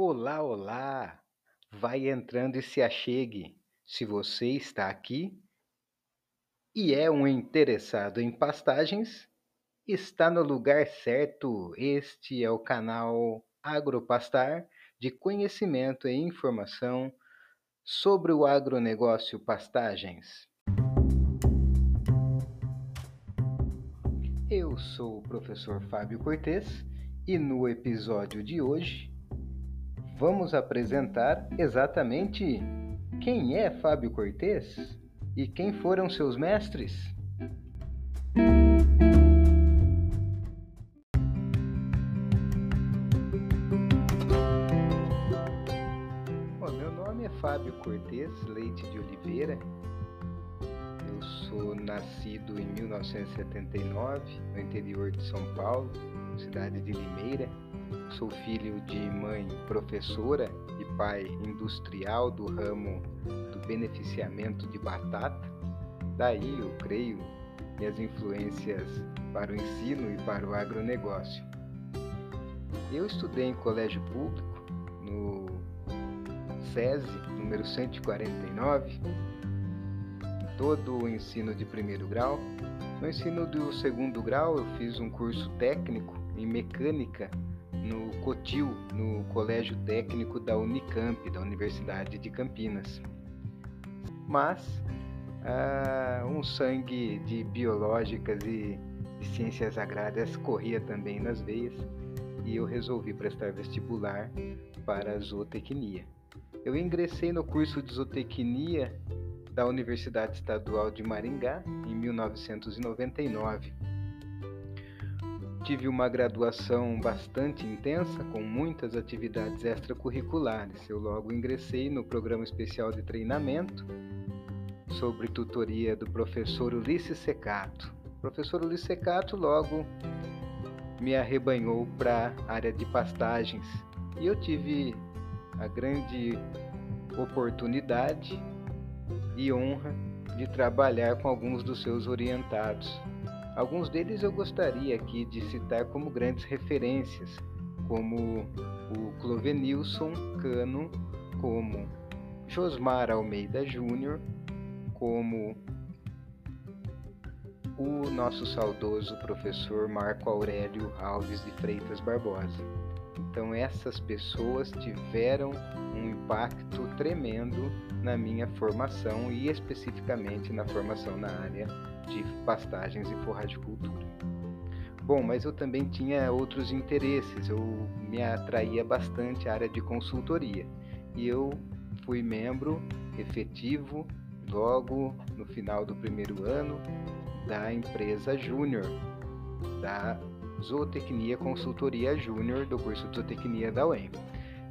Olá, olá! Vai entrando e se achegue. Se você está aqui e é um interessado em pastagens, está no lugar certo. Este é o canal Agropastar de conhecimento e informação sobre o agronegócio pastagens. Eu sou o professor Fábio Cortes e no episódio de hoje vamos apresentar exatamente quem é Fábio Cortes e quem foram seus mestres. Bom, meu nome é Fábio Cortes Leite de Oliveira. Eu sou nascido em 1979 no interior de São Paulo, cidade de Limeira Sou filho de mãe professora e pai industrial do ramo do beneficiamento de batata. Daí, eu creio, minhas influências para o ensino e para o agronegócio. Eu estudei em colégio público, no SESI, número 149, todo o ensino de primeiro grau. No ensino do segundo grau, eu fiz um curso técnico em mecânica no COTIL, no Colégio Técnico da Unicamp, da Universidade de Campinas. Mas ah, um sangue de biológicas e de ciências agrárias corria também nas veias e eu resolvi prestar vestibular para zootecnia. Eu ingressei no curso de zootecnia da Universidade Estadual de Maringá em 1999 tive uma graduação bastante intensa, com muitas atividades extracurriculares. Eu logo ingressei no programa especial de treinamento sobre tutoria do professor Ulisses Secato. O professor Ulisses Secato logo me arrebanhou para a área de pastagens e eu tive a grande oportunidade e honra de trabalhar com alguns dos seus orientados Alguns deles eu gostaria aqui de citar como grandes referências, como o Clovenilson Cano, como Josmar Almeida Júnior, como o nosso saudoso professor Marco Aurélio Alves de Freitas Barbosa. Então essas pessoas tiveram um impacto tremendo na minha formação e especificamente na formação na área de pastagens e forragicultura. Bom, mas eu também tinha outros interesses, eu me atraía bastante a área de consultoria e eu fui membro efetivo logo no final do primeiro ano da empresa Júnior, da Zootecnia Consultoria Júnior do curso de Zootecnia da UEM.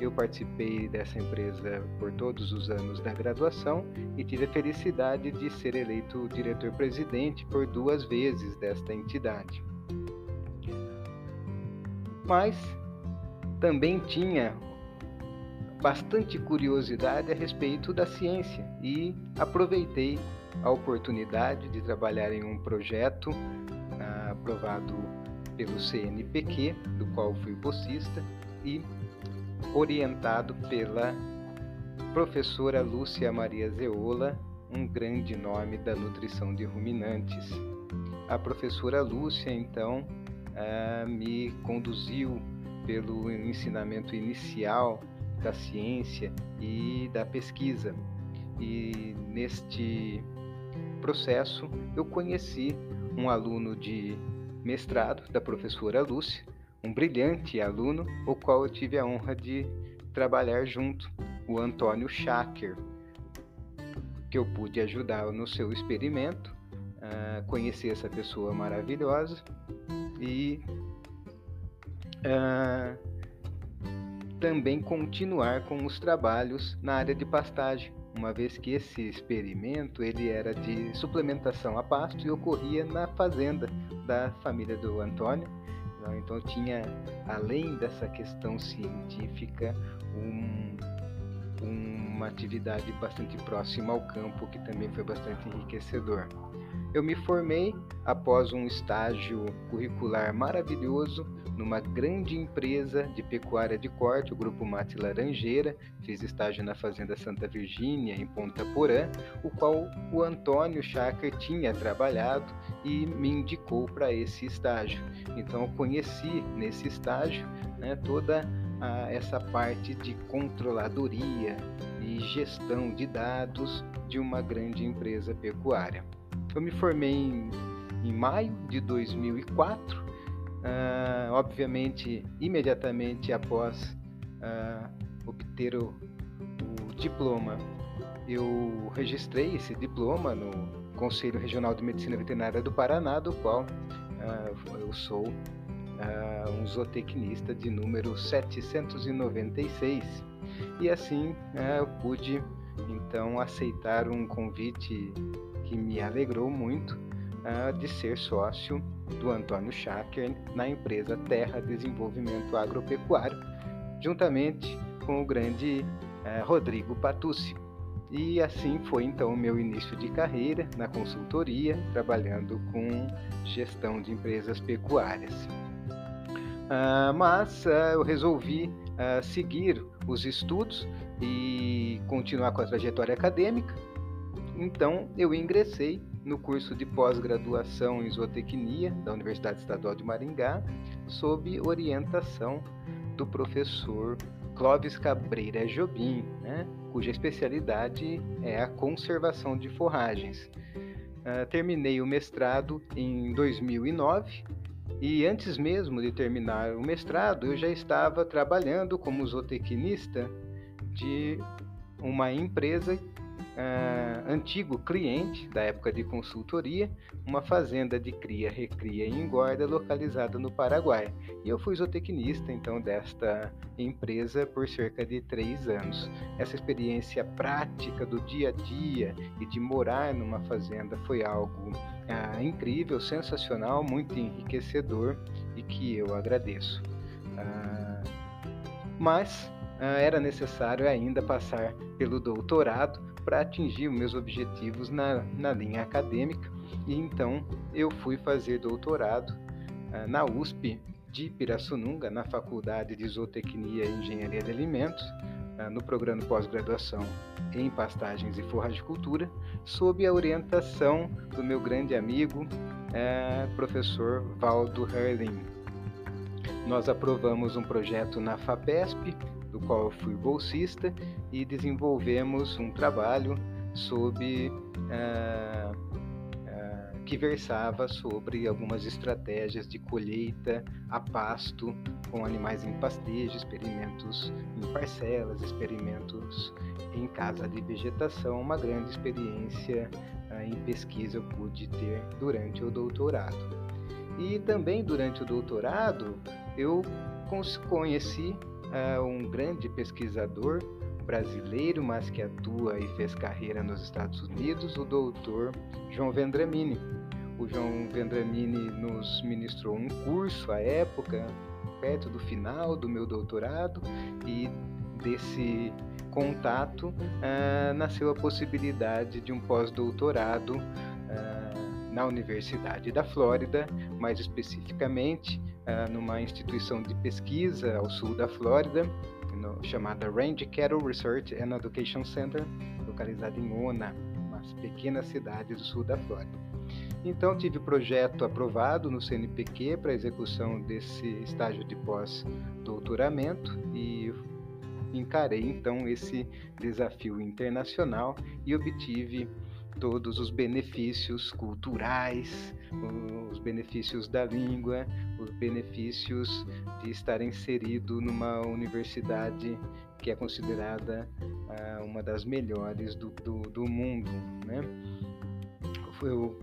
Eu participei dessa empresa por todos os anos da graduação e tive a felicidade de ser eleito diretor-presidente por duas vezes desta entidade. Mas também tinha bastante curiosidade a respeito da ciência e aproveitei a oportunidade de trabalhar em um projeto ah, aprovado pelo CNPq, do qual fui bolsista, e orientado pela professora Lúcia Maria Zeola, um grande nome da nutrição de ruminantes. A professora Lúcia, então, ah, me conduziu pelo ensinamento inicial da ciência e da pesquisa. E neste processo eu conheci um aluno de mestrado da professora Lúcia, um brilhante aluno, o qual eu tive a honra de trabalhar junto, o Antônio Schacker, que eu pude ajudar no seu experimento, uh, conhecer essa pessoa maravilhosa e uh, também continuar com os trabalhos na área de pastagem, uma vez que esse experimento ele era de suplementação a pasto e ocorria na fazenda da família do Antônio né? Então tinha, além dessa questão científica, um, uma atividade bastante próxima ao campo que também foi bastante enriquecedor. Eu me formei após um estágio curricular maravilhoso numa grande empresa de pecuária de corte, o Grupo Mate Laranjeira. Fiz estágio na Fazenda Santa Virgínia, em Ponta Porã, o qual o Antônio Schacker tinha trabalhado e me indicou para esse estágio. Então, eu conheci nesse estágio né, toda a, essa parte de controladoria e gestão de dados de uma grande empresa pecuária. Eu me formei em, em maio de 2004 Uh, obviamente, imediatamente após uh, obter o, o, diploma, eu registrei esse diploma no Conselho Regional de Medicina Veterinária do Paraná, do qual uh, eu sou um zootecnista de número 796. E assim eu pude então aceitar um convite que me alegrou muito de ser sócio do Antônio Schacker na empresa Terra Desenvolvimento Agropecuário, juntamente com o grande eh, Rodrigo Patucci. E assim foi então o meu início de carreira na consultoria, trabalhando com gestão de empresas pecuárias. Uh, mas uh, eu resolvi uh, seguir os estudos e continuar com a trajetória acadêmica. Então eu ingressei no curso de pós-graduação em zootecnia da Universidade Estadual de Maringá, sob orientação do professor Clóvis Cabreira Jobim, né, cuja especialidade é a conservação de forragens. Uh, terminei o mestrado em 2009 e antes mesmo de terminar o mestrado, eu já estava trabalhando como zootecnista de uma empresa uh, antigo cliente da época de consultoria, uma fazenda de cria, recria e engorda localizada no Paraguai. E eu fui zootecnista então desta empresa por cerca de três anos. Essa experiência prática do dia a dia e de morar numa fazenda foi algo uh, incrível, sensacional, muito enriquecedor e que eu agradeço. Uh, mas era necessário ainda passar pelo doutorado para atingir meus objetivos na, na linha acadêmica. E então eu fui fazer doutorado uh, na USP de Pirassununga, na Faculdade de Zootecnia e Engenharia de Alimentos, uh, no programa pós-graduação em pastagens e forragicultura, sob a orientação do meu grande amigo, uh, professor Valdo Herling. Nós aprovamos um projeto na FAPESP, do qual eu fui bolsista, e desenvolvemos um trabalho sobre uh, uh, que versava sobre algumas estratégias de colheita a pasto com animais em pastejo, experimentos em parcelas, experimentos em casa de vegetação, uma grande experiência uh, em pesquisa eu pude ter durante o doutorado. E também durante o doutorado eu conheci uh, um grande pesquisador brasileiro, mas que atua e fez carreira nos Estados Unidos, o doutor João Vendramini. O João Vendramini nos ministrou um curso à época, perto do final do meu doutorado, e desse contato uh, nasceu a possibilidade de um pós-doutorado uh, na Universidade da Flórida, mais especificamente numa instituição de pesquisa ao sul da Flórida, no, chamada Range Cattle Research and Education Center, localizada em Ona, uma pequena cidade do sul da Flórida. Então, tive o projeto aprovado no CNPq para execução desse estágio de pós-doutoramento e encarei então esse desafio internacional e obtive todos os benefícios culturais, os benefícios da língua, os benefícios de estar inserido numa universidade que é considerada uh, uma das melhores do, do, do mundo. Né? Eu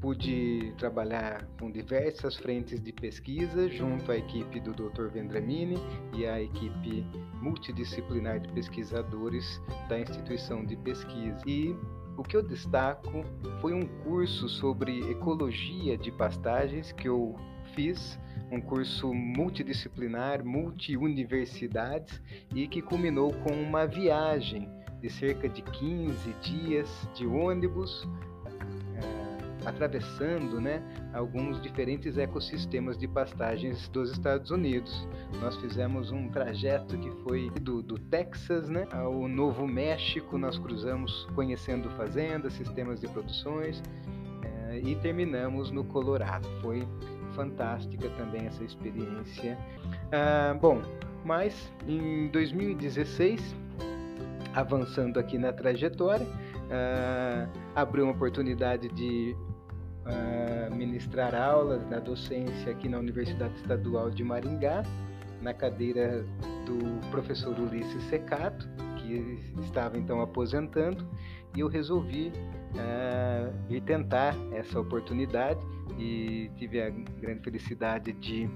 pude trabalhar com diversas frentes de pesquisa junto à equipe do Dr. Vendramini e à equipe multidisciplinar de pesquisadores da instituição de pesquisa. E o que eu destaco foi um curso sobre ecologia de pastagens que eu fiz, um curso multidisciplinar, multi-universidades e que culminou com uma viagem de cerca de 15 dias de ônibus atravessando né, alguns diferentes ecossistemas de pastagens dos Estados Unidos. Nós fizemos um trajeto que foi do, do Texas né, ao Novo México, nós cruzamos conhecendo fazendas, sistemas de produções é, e terminamos no Colorado. Foi fantástica também essa experiência. Ah, bom, mas em 2016, avançando aqui na trajetória, ah, abriu uma oportunidade de ah, ministrar aulas na docência aqui na Universidade Estadual de Maringá, na cadeira do professor Ulisses Secato, que estava então aposentando, e eu resolvi uh, ir tentar essa oportunidade e tive a grande felicidade de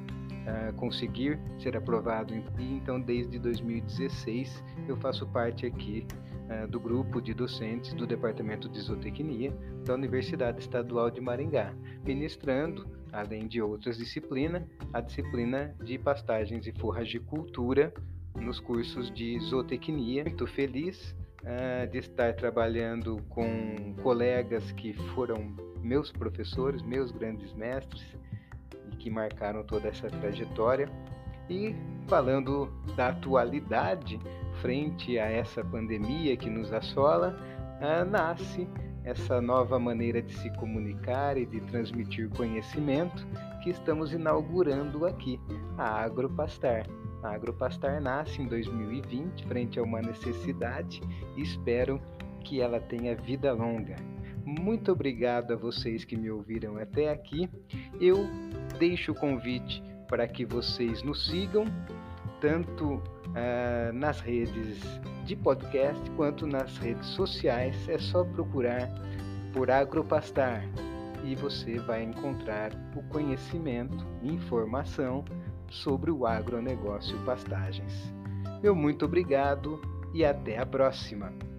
conseguir ser aprovado. E então, desde 2016, eu faço parte aqui uh, do grupo de docentes do Departamento de Zootecnia da Universidade Estadual de Maringá, ministrando, além de outras disciplinas, a disciplina de pastagens e forragicultura nos cursos de zootecnia. Muito feliz uh, de estar trabalhando com colegas que foram meus professores, meus grandes mestres que marcaram toda essa trajetória. E falando da atualidade frente a essa pandemia que nos assola, uh, nasce essa nova maneira de se comunicar e de transmitir conhecimento que estamos inaugurando aqui, a Agropastar. A Agropastar nasce em 2020 frente a uma necessidade e espero que ela tenha vida longa. Muito obrigado a vocês que me ouviram até aqui. Eu deixo o convite para que vocês nos sigam, tanto uh, nas redes de podcast quanto nas redes sociais. É só procurar por Agropastar e você vai encontrar o conhecimento e informação sobre o agronegócio pastagens. Meu muito obrigado e até a próxima!